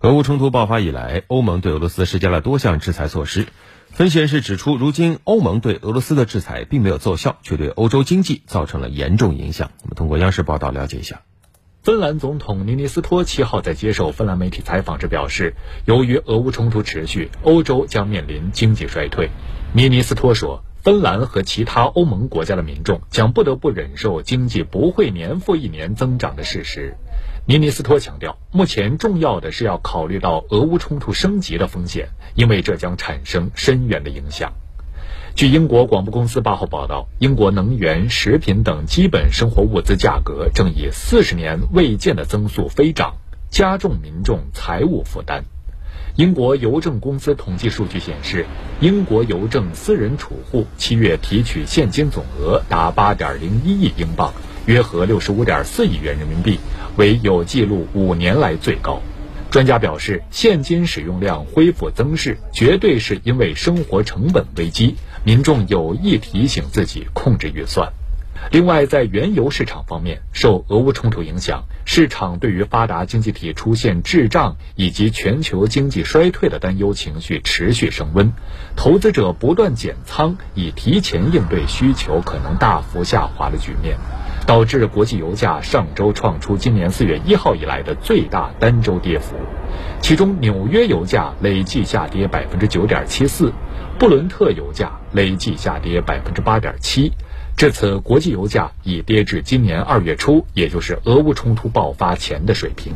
俄乌冲突爆发以来，欧盟对俄罗斯施加了多项制裁措施。分析人士指出，如今欧盟对俄罗斯的制裁并没有奏效，却对欧洲经济造成了严重影响。我们通过央视报道了解一下。芬兰总统尼尼斯托七号在接受芬兰媒体采访时表示，由于俄乌冲突持续，欧洲将面临经济衰退。尼尼斯托说，芬兰和其他欧盟国家的民众将不得不忍受经济不会年复一年增长的事实。尼尼斯托强调，目前重要的是要考虑到俄乌冲突升级的风险，因为这将产生深远的影响。据英国广播公司八号报道，英国能源、食品等基本生活物资价格正以四十年未见的增速飞涨，加重民众财务负担。英国邮政公司统计数据显示，英国邮政私人储户七月提取现金总额达八点零一亿英镑，约合六十五点四亿元人民币。为有记录五年来最高。专家表示，现金使用量恢复增势，绝对是因为生活成本危机，民众有意提醒自己控制预算。另外，在原油市场方面，受俄乌冲突影响，市场对于发达经济体出现滞胀以及全球经济衰退的担忧情绪持续升温，投资者不断减仓，以提前应对需求可能大幅下滑的局面。导致国际油价上周创出今年四月一号以来的最大单周跌幅，其中纽约油价累计下跌百分之九点七四，布伦特油价累计下跌百分之八点七，至此国际油价已跌至今年二月初，也就是俄乌冲突爆发前的水平。